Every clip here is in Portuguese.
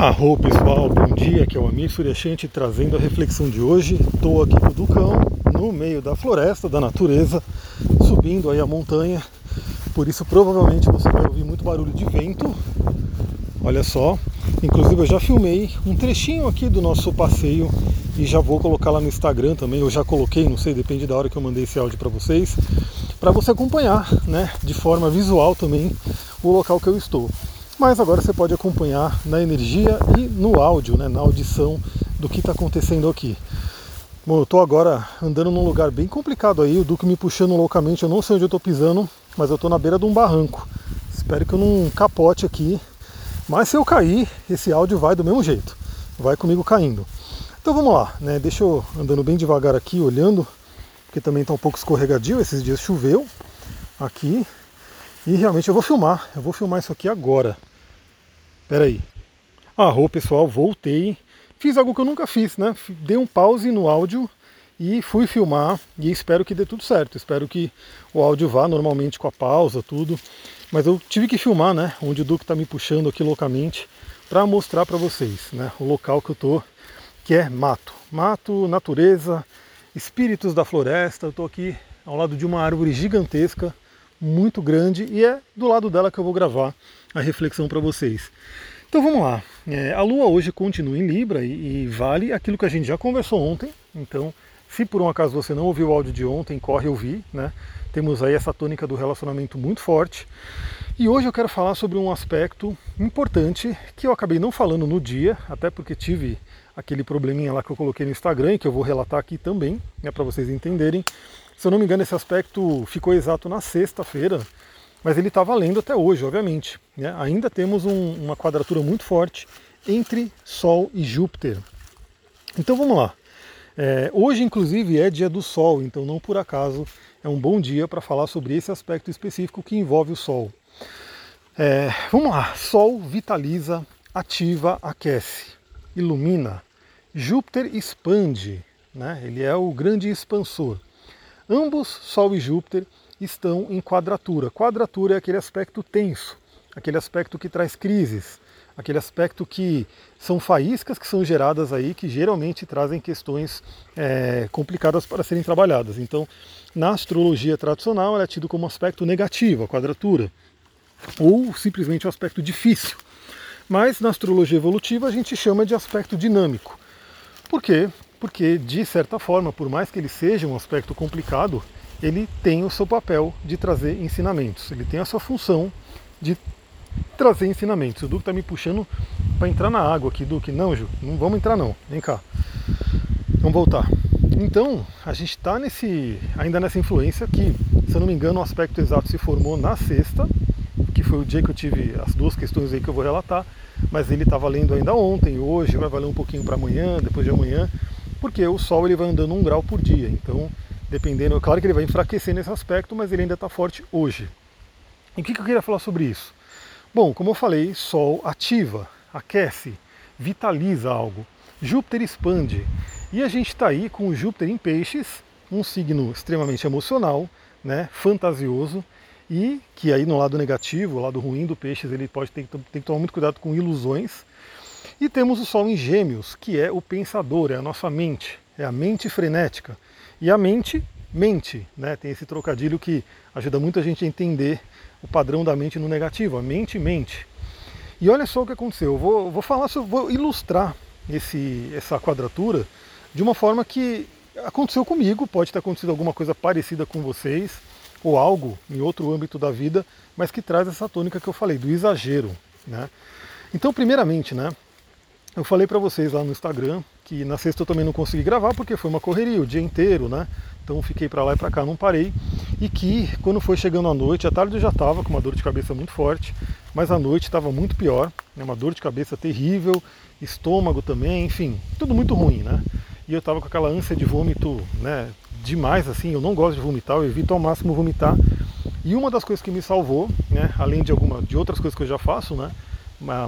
Arro pessoal, bom dia, aqui é o Amir Suryashanti trazendo a reflexão de hoje. Estou aqui no Ducão, no meio da floresta, da natureza, subindo aí a montanha. Por isso provavelmente você vai ouvir muito barulho de vento. Olha só, inclusive eu já filmei um trechinho aqui do nosso passeio e já vou colocar lá no Instagram também. Eu já coloquei, não sei, depende da hora que eu mandei esse áudio para vocês, para você acompanhar, né, de forma visual também o local que eu estou mas agora você pode acompanhar na energia e no áudio, né, na audição do que está acontecendo aqui. Bom, eu estou agora andando num lugar bem complicado aí, o Duque me puxando loucamente, eu não sei onde eu estou pisando, mas eu estou na beira de um barranco. Espero que eu não capote aqui, mas se eu cair, esse áudio vai do mesmo jeito, vai comigo caindo. Então vamos lá, né? deixa eu andando bem devagar aqui, olhando, porque também está um pouco escorregadio, esses dias choveu aqui, e realmente eu vou filmar, eu vou filmar isso aqui agora. Pera aí. Arro, pessoal, voltei. Fiz algo que eu nunca fiz, né? Dei um pause no áudio e fui filmar e espero que dê tudo certo. Espero que o áudio vá normalmente com a pausa, tudo. Mas eu tive que filmar, né? Onde o Duque está me puxando aqui loucamente para mostrar para vocês, né? O local que eu tô, que é mato. Mato, natureza, espíritos da floresta. Eu tô aqui ao lado de uma árvore gigantesca, muito grande, e é do lado dela que eu vou gravar a reflexão para vocês. Então vamos lá. É, a Lua hoje continua em Libra e, e, vale aquilo que a gente já conversou ontem. Então, se por um acaso você não ouviu o áudio de ontem, corre ouvir, né? Temos aí essa tônica do relacionamento muito forte. E hoje eu quero falar sobre um aspecto importante que eu acabei não falando no dia, até porque tive aquele probleminha lá que eu coloquei no Instagram que eu vou relatar aqui também, né, para vocês entenderem. Se eu não me engano, esse aspecto ficou exato na sexta-feira, mas ele está valendo até hoje, obviamente. Né? Ainda temos um, uma quadratura muito forte entre Sol e Júpiter. Então vamos lá. É, hoje, inclusive, é dia do Sol, então não por acaso é um bom dia para falar sobre esse aspecto específico que envolve o Sol. É, vamos lá. Sol vitaliza, ativa, aquece, ilumina. Júpiter expande, né? ele é o grande expansor. Ambos, Sol e Júpiter, estão em quadratura. Quadratura é aquele aspecto tenso, aquele aspecto que traz crises, aquele aspecto que são faíscas que são geradas aí, que geralmente trazem questões é, complicadas para serem trabalhadas. Então, na astrologia tradicional, ela é tido como aspecto negativo, a quadratura, ou simplesmente um aspecto difícil. Mas na astrologia evolutiva a gente chama de aspecto dinâmico. Por quê? Porque, de certa forma, por mais que ele seja um aspecto complicado, ele tem o seu papel de trazer ensinamentos, ele tem a sua função de trazer ensinamentos. O Duque está me puxando para entrar na água aqui, Duque. Não, Ju, não vamos entrar não. Vem cá. Vamos voltar. Então, a gente está nesse, ainda nessa influência que, se eu não me engano, o aspecto exato se formou na sexta, que foi o dia que eu tive as duas questões aí que eu vou relatar, mas ele está valendo ainda ontem, hoje, vai valer um pouquinho para amanhã, depois de amanhã, porque o Sol ele vai andando um grau por dia. Então, dependendo, claro que ele vai enfraquecer nesse aspecto, mas ele ainda está forte hoje. E o que, eu queria falar sobre isso? Bom, como eu falei, Sol ativa, aquece, vitaliza algo. Júpiter expande. E a gente está aí com Júpiter em peixes, um signo extremamente emocional, né, fantasioso, e que aí no lado negativo, o lado ruim do peixes, ele pode ter, ter que tomar muito cuidado com ilusões. E temos o Sol em gêmeos, que é o pensador, é a nossa mente, é a mente frenética. E a mente mente, né? Tem esse trocadilho que ajuda muita gente a entender o padrão da mente no negativo. A mente mente. E olha só o que aconteceu. Eu vou, vou falar, vou ilustrar esse, essa quadratura de uma forma que aconteceu comigo. Pode ter acontecido alguma coisa parecida com vocês ou algo em outro âmbito da vida, mas que traz essa tônica que eu falei do exagero, né? Então, primeiramente, né? Eu falei para vocês lá no Instagram que na sexta eu também não consegui gravar porque foi uma correria o dia inteiro, né? Então fiquei para lá e para cá, não parei. E que quando foi chegando a noite, à tarde eu já estava com uma dor de cabeça muito forte, mas à noite estava muito pior, né? uma dor de cabeça terrível, estômago também, enfim, tudo muito ruim, né? E eu estava com aquela ânsia de vômito, né? Demais assim, eu não gosto de vomitar, eu evito ao máximo vomitar. E uma das coisas que me salvou, né? Além de alguma de outras coisas que eu já faço, né?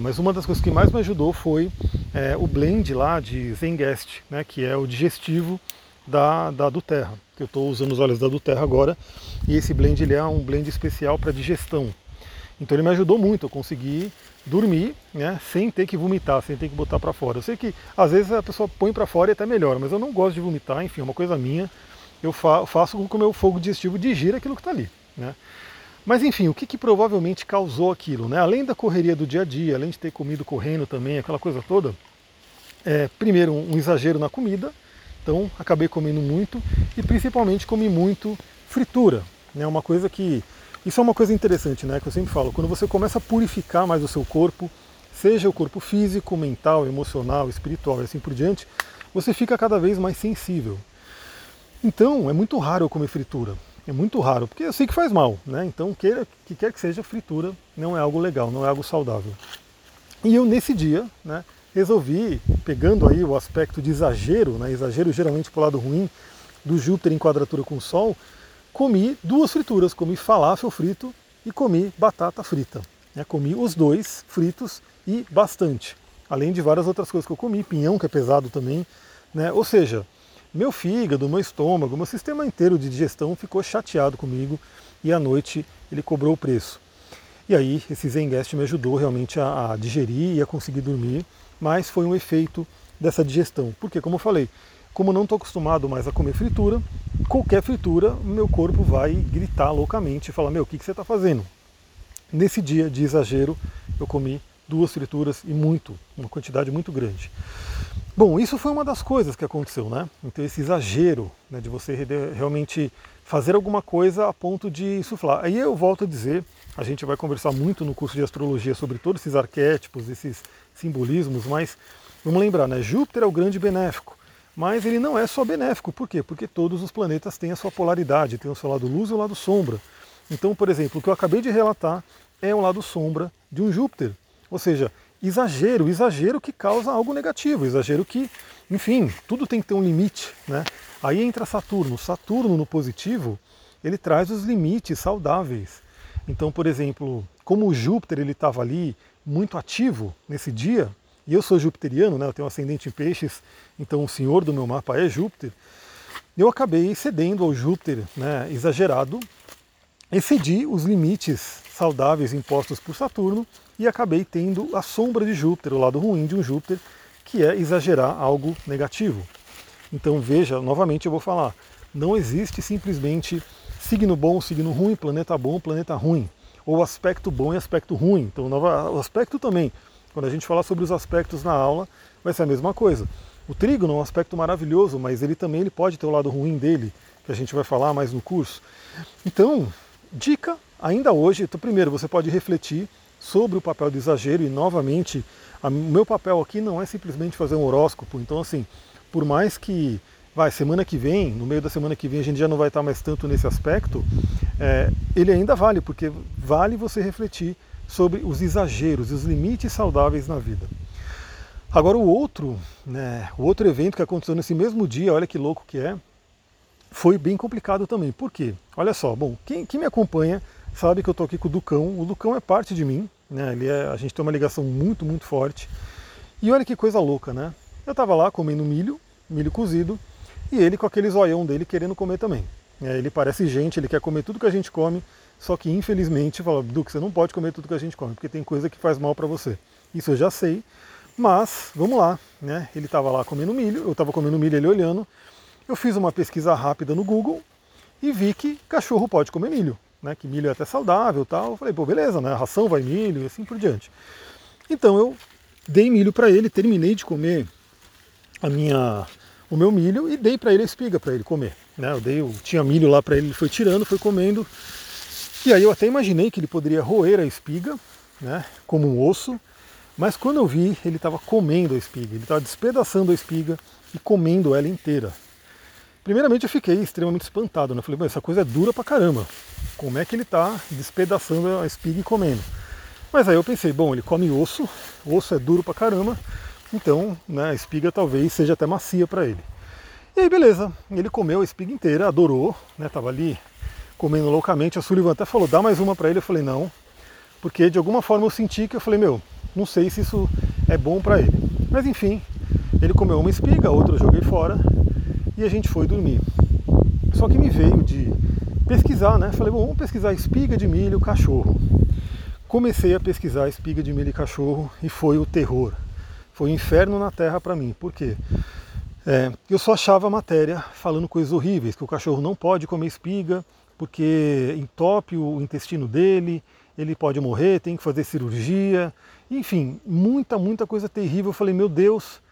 Mas uma das coisas que mais me ajudou foi é, o blend lá de Zengest, né, que é o digestivo da, da Duterra, eu estou usando os óleos da Duterra agora, e esse blend ele é um blend especial para digestão. Então ele me ajudou muito, eu consegui dormir, né, sem ter que vomitar, sem ter que botar para fora. Eu sei que às vezes a pessoa põe para fora e até melhora, mas eu não gosto de vomitar, enfim, é uma coisa minha. Eu fa faço com que o meu fogo digestivo digira aquilo que está ali, né? Mas enfim, o que, que, provavelmente causou aquilo? Né? Além da correria do dia a dia, além de ter comido correndo também, aquela coisa toda, é, primeiro um, exagero na comida, então acabei comendo muito e principalmente comi muito fritura. Né? Uma coisa que. Isso é uma coisa interessante, né? Que eu sempre falo, quando você começa a purificar mais o seu corpo, seja o corpo físico, mental, emocional, espiritual e assim por diante, você fica cada vez mais sensível. Então, é muito raro eu comer fritura. É muito raro, porque eu sei que faz mal, né? Então, queira, que quer que seja, fritura não é algo legal, não é algo saudável. E eu, nesse dia, né, resolvi, pegando aí o aspecto de exagero, né, exagero geralmente para o lado ruim, do Júpiter em quadratura com o Sol, comi duas frituras, comi falafel frito e comi batata frita. Né, comi os dois fritos e bastante, além de várias outras coisas que eu comi, pinhão que é pesado também, né, ou seja, meu fígado, meu estômago, meu sistema inteiro de digestão ficou chateado comigo e à noite ele cobrou o preço. E aí esse Zengest me ajudou realmente a, a digerir e a conseguir dormir, mas foi um efeito dessa digestão. Porque, como eu falei, como não estou acostumado mais a comer fritura, qualquer fritura, meu corpo vai gritar loucamente e falar, meu, o que, que você está fazendo? Nesse dia de exagero, eu comi duas frituras e muito, uma quantidade muito grande. Bom, isso foi uma das coisas que aconteceu, né? Então esse exagero né, de você realmente fazer alguma coisa a ponto de suflar. Aí eu volto a dizer, a gente vai conversar muito no curso de astrologia sobre todos esses arquétipos, esses simbolismos, mas vamos lembrar, né? Júpiter é o grande benéfico, mas ele não é só benéfico. Por quê? Porque todos os planetas têm a sua polaridade, tem o seu lado luz e o lado sombra. Então, por exemplo, o que eu acabei de relatar é o lado sombra de um Júpiter. Ou seja, exagero, exagero que causa algo negativo, exagero que, enfim, tudo tem que ter um limite, né? Aí entra Saturno. Saturno no positivo, ele traz os limites saudáveis. Então, por exemplo, como o Júpiter ele estava ali muito ativo nesse dia, e eu sou jupiteriano, né? Eu tenho um ascendente em peixes, então o senhor do meu mapa é Júpiter. Eu acabei cedendo ao Júpiter, né, exagerado, excedi os limites saudáveis impostos por Saturno e acabei tendo a sombra de Júpiter, o lado ruim de um Júpiter, que é exagerar algo negativo. Então veja, novamente eu vou falar, não existe simplesmente signo bom, signo ruim, planeta bom, planeta ruim, ou aspecto bom e aspecto ruim. Então o aspecto também, quando a gente falar sobre os aspectos na aula, vai ser a mesma coisa. O trígono é um aspecto maravilhoso, mas ele também ele pode ter o lado ruim dele, que a gente vai falar mais no curso. Então, dica ainda hoje, então, primeiro você pode refletir sobre o papel do exagero e novamente o meu papel aqui não é simplesmente fazer um horóscopo. Então assim, por mais que vai semana que vem, no meio da semana que vem a gente já não vai estar mais tanto nesse aspecto, é, ele ainda vale porque vale você refletir sobre os exageros e os limites saudáveis na vida. Agora o outro, né, o outro evento que aconteceu nesse mesmo dia, olha que louco que é, foi bem complicado também. Por quê? Olha só, bom, quem, quem me acompanha sabe que eu estou aqui com o Ducão. O Ducão é parte de mim, né? Ele é, a gente tem uma ligação muito, muito forte. E olha que coisa louca, né? Eu estava lá comendo milho, milho cozido, e ele com aquele zoião dele querendo comer também. É, ele parece gente, ele quer comer tudo que a gente come, só que infelizmente fala, Duque, você não pode comer tudo que a gente come, porque tem coisa que faz mal para você. Isso eu já sei, mas vamos lá, né? Ele estava lá comendo milho, eu estava comendo milho, ele olhando. Eu fiz uma pesquisa rápida no Google e vi que cachorro pode comer milho né, que milho é até saudável tal. Eu falei, pô, beleza, né, a ração vai milho e assim por diante. Então eu dei milho para ele, terminei de comer a minha, o meu milho e dei para ele a espiga para ele comer. Né? Eu dei, eu tinha milho lá para ele, ele foi tirando, foi comendo. E aí eu até imaginei que ele poderia roer a espiga, né, como um osso, mas quando eu vi, ele estava comendo a espiga, ele estava despedaçando a espiga e comendo ela inteira. Primeiramente eu fiquei extremamente espantado, né? Eu falei, essa coisa é dura pra caramba. Como é que ele está despedaçando a espiga e comendo? Mas aí eu pensei, bom, ele come osso, osso é duro pra caramba, então né, a espiga talvez seja até macia para ele. E aí beleza, ele comeu a espiga inteira, adorou, né? Tava ali comendo loucamente. A Sullivan até falou, dá mais uma para ele. Eu falei, não, porque de alguma forma eu senti que eu falei, meu, não sei se isso é bom para ele. Mas enfim, ele comeu uma espiga, outra eu joguei fora e a gente foi dormir. Só que me veio de pesquisar, né? Falei, bom, vamos pesquisar espiga de milho, cachorro. comecei a pesquisar espiga de milho e cachorro e foi o terror. Foi o um inferno na terra para mim. Por quê? É, eu só achava matéria falando coisas horríveis, que o cachorro não pode comer espiga porque entope o intestino dele, ele pode morrer, tem que fazer cirurgia, enfim, muita, muita coisa terrível. Eu falei, meu Deus,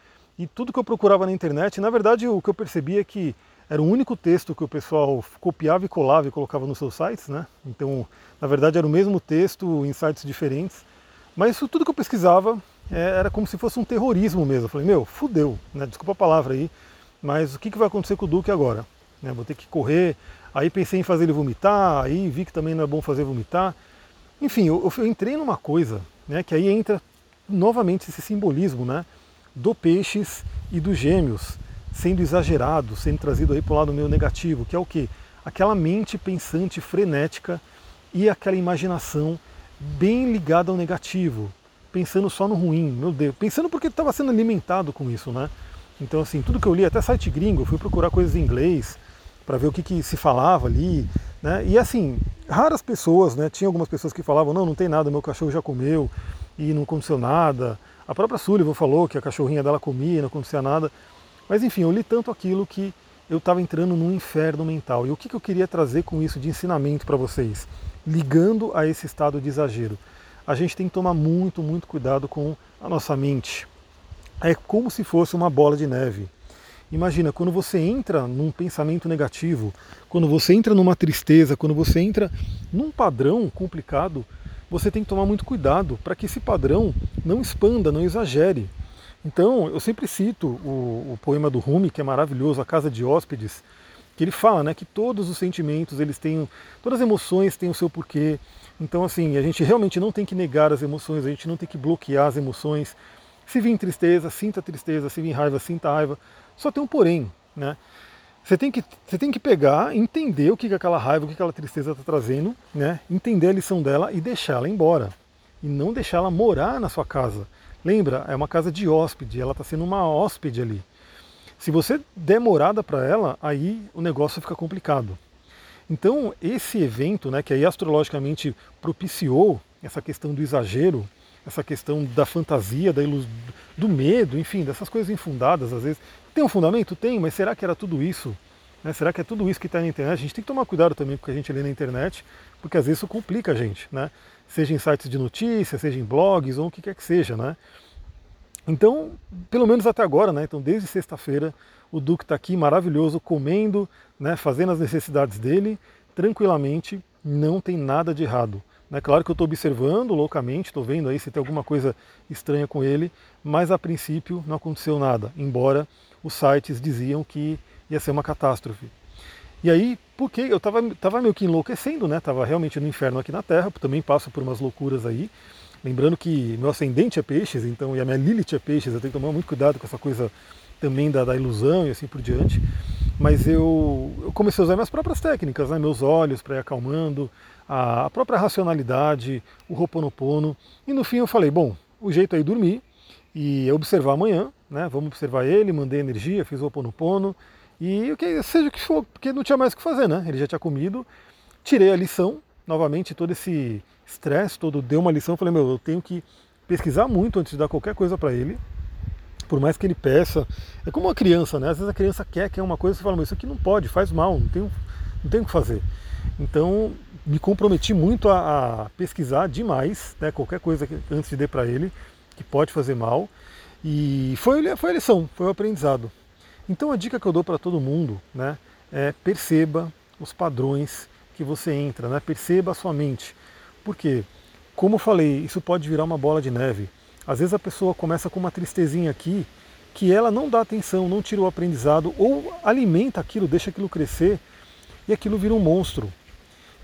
e tudo que eu procurava na internet, na verdade o que eu percebia é que era o único texto que o pessoal copiava e colava e colocava nos seus sites, né? Então, na verdade, era o mesmo texto em sites diferentes. Mas isso tudo que eu pesquisava é, era como se fosse um terrorismo mesmo. Eu falei, meu, fudeu, né? Desculpa a palavra aí, mas o que, que vai acontecer com o Duque agora? Né? Vou ter que correr. Aí pensei em fazer ele vomitar, aí vi que também não é bom fazer vomitar. Enfim, eu, eu entrei numa coisa, né? Que aí entra novamente esse simbolismo, né? Do peixes e dos gêmeos sendo exagerado, sendo trazido aí para o lado meio negativo, que é o que? Aquela mente pensante frenética e aquela imaginação bem ligada ao negativo, pensando só no ruim, meu Deus, pensando porque estava sendo alimentado com isso, né? Então, assim, tudo que eu li, até site gringo, fui procurar coisas em inglês para ver o que, que se falava ali, né? E assim, raras pessoas, né? Tinha algumas pessoas que falavam, não, não tem nada, meu cachorro já comeu e não aconteceu nada. A própria Sullivan falou que a cachorrinha dela comia e não acontecia nada. Mas enfim, eu li tanto aquilo que eu estava entrando num inferno mental. E o que, que eu queria trazer com isso de ensinamento para vocês? Ligando a esse estado de exagero. A gente tem que tomar muito, muito cuidado com a nossa mente. É como se fosse uma bola de neve. Imagina, quando você entra num pensamento negativo, quando você entra numa tristeza, quando você entra num padrão complicado, você tem que tomar muito cuidado para que esse padrão não expanda, não exagere. Então, eu sempre cito o, o, poema do Rumi, que é maravilhoso, A Casa de Hóspedes, que ele fala né, que todos os sentimentos, eles têm, todas as emoções têm o seu porquê. Então, assim, a gente realmente não tem que negar as emoções, a gente não tem que bloquear as emoções. Se vir tristeza, sinta tristeza, se vir raiva, sinta raiva. Só tem um porém, né? Você tem que, você tem que pegar, entender o que, que aquela raiva, o que aquela tristeza está trazendo, né? entender a lição dela e deixar ela embora. E não deixar ela morar na sua casa. Lembra, é uma casa de hóspede, ela está sendo uma hóspede ali. Se você der morada para ela, aí o negócio fica complicado. Então, esse evento, né, que aí astrologicamente propiciou essa questão do exagero, essa questão da fantasia, da ilus... do medo, enfim, dessas coisas infundadas, às vezes. Tem um fundamento? Tem, mas será que era tudo isso? Né? Será que é tudo isso que está na internet? A gente tem que tomar cuidado também com o que a gente lê na internet, porque às vezes isso complica a gente. Né? seja em sites de notícias, seja em blogs ou o que quer que seja, né? Então, pelo menos até agora, né? Então, desde sexta-feira, o Duque está aqui maravilhoso, comendo, né? fazendo as necessidades dele, tranquilamente, não tem nada de errado. Né? Claro que eu estou observando loucamente, estou vendo aí se tem alguma coisa estranha com ele, mas a princípio não aconteceu nada, embora os sites diziam que ia ser uma catástrofe. E aí, porque eu estava tava meio que enlouquecendo, né? Tava realmente no inferno aqui na Terra, também passo por umas loucuras aí. Lembrando que meu ascendente é peixes, então, e a minha Lilith é peixes, eu tenho que tomar muito cuidado com essa coisa também da, da ilusão e assim por diante. Mas eu, eu, comecei a usar minhas próprias técnicas, né? meus olhos para ir acalmando, a, a própria racionalidade, o roponopono. E no fim eu falei, bom, o jeito é ir dormir e observar amanhã, né? Vamos observar ele, mandei energia, fiz o roponopono, e o que seja o que for, porque não tinha mais o que fazer, né? Ele já tinha comido. Tirei a lição, novamente, todo esse estresse todo, deu uma lição. Falei, meu, eu tenho que pesquisar muito antes de dar qualquer coisa para ele. Por mais que ele peça. É como uma criança, né? Às vezes a criança quer, quer uma coisa, você fala, mas isso aqui não pode, faz mal, não tem, não tem o que fazer. Então, me comprometi muito a, a pesquisar demais, né? Qualquer coisa que, antes de dar para ele, que pode fazer mal. E foi, foi a lição, foi o aprendizado. Então a dica que eu dou para todo mundo né, é perceba os padrões que você entra, né? perceba a sua mente. Porque, como eu falei, isso pode virar uma bola de neve. Às vezes a pessoa começa com uma tristezinha aqui, que ela não dá atenção, não tira o aprendizado, ou alimenta aquilo, deixa aquilo crescer, e aquilo vira um monstro.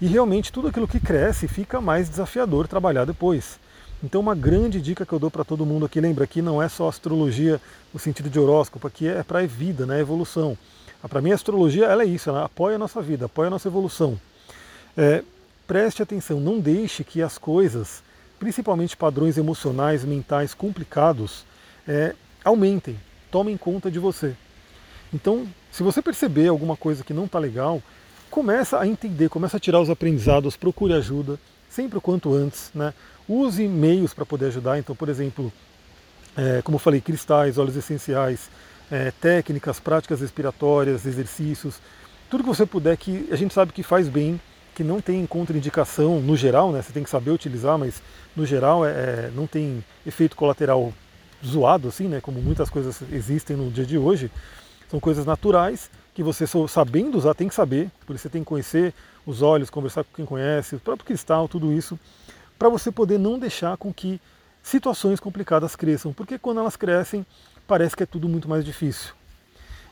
E realmente tudo aquilo que cresce fica mais desafiador trabalhar depois. Então uma grande dica que eu dou para todo mundo aqui, lembra que não é só astrologia no sentido de horóscopo, aqui é para a vida, né, evolução. Ah, para mim a astrologia ela é isso, ela apoia a nossa vida, apoia a nossa evolução. É, preste atenção, não deixe que as coisas, principalmente padrões emocionais, mentais complicados, é, aumentem, tomem conta de você. Então, se você perceber alguma coisa que não está legal, começa a entender, começa a tirar os aprendizados, procure ajuda, sempre o quanto antes. Né? use meios para poder ajudar. Então, por exemplo, é, como eu falei, cristais, óleos essenciais, é, técnicas, práticas respiratórias, exercícios, tudo que você puder que a gente sabe que faz bem, que não tem contraindicação no geral, né? Você tem que saber utilizar, mas no geral é, é não tem efeito colateral zoado assim, né? Como muitas coisas existem no dia de hoje. São coisas naturais que você sabendo usar tem que saber, por isso você tem que conhecer os olhos, conversar com quem conhece, o próprio cristal, tudo isso, para você poder não deixar com que situações complicadas cresçam, porque quando elas crescem, parece que é tudo muito mais difícil.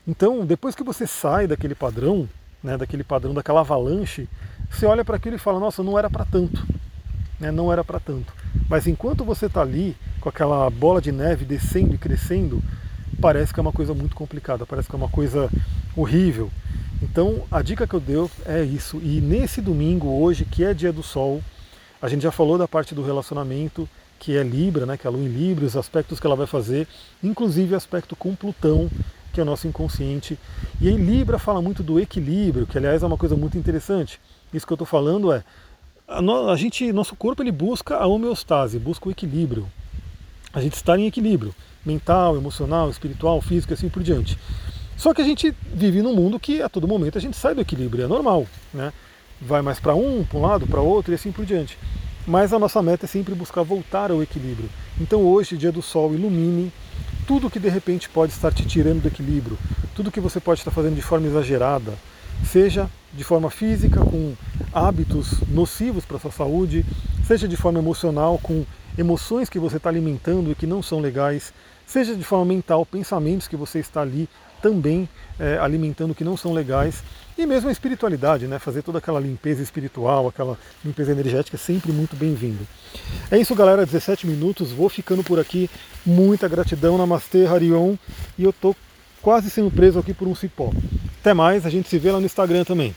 Então, depois que você sai daquele padrão, né, daquele padrão, daquela avalanche, você olha para aquilo e fala: nossa, não era para tanto. Né, não era para tanto. Mas enquanto você está ali, com aquela bola de neve descendo e crescendo, parece que é uma coisa muito complicada, parece que é uma coisa horrível. Então, a dica que eu dei é isso. E nesse domingo, hoje, que é dia do sol, a gente já falou da parte do relacionamento, que é Libra, né, que é a Lua em Libra, os aspectos que ela vai fazer, inclusive o aspecto com Plutão, que é o nosso inconsciente. E aí Libra fala muito do equilíbrio, que aliás é uma coisa muito interessante. Isso que eu estou falando é a, gente, nosso corpo ele busca a homeostase, busca o equilíbrio. A gente está em equilíbrio mental, emocional, espiritual, físico e assim por diante. Só que a gente vive num mundo que a todo momento a gente sai do equilíbrio, é normal, né? Vai mais para um, para um lado, para outro e assim por diante mas a nossa meta é sempre buscar voltar ao equilíbrio. Então hoje, dia do sol, ilumine tudo que de repente pode estar te tirando do equilíbrio, tudo que você pode estar fazendo de forma exagerada, seja de forma física, com hábitos nocivos para a sua saúde, seja de forma emocional, com emoções que você está alimentando e que não são legais, seja de forma mental, pensamentos que você está ali também é, alimentando que não são legais. E mesmo a espiritualidade, né? fazer toda aquela limpeza espiritual, aquela limpeza energética é sempre muito bem-vindo. É isso, galera. 17 minutos. Vou ficando por aqui. Muita gratidão. Namastê, Harion. E eu tô quase sendo preso aqui por um cipó. Até mais. A gente se vê lá no Instagram também.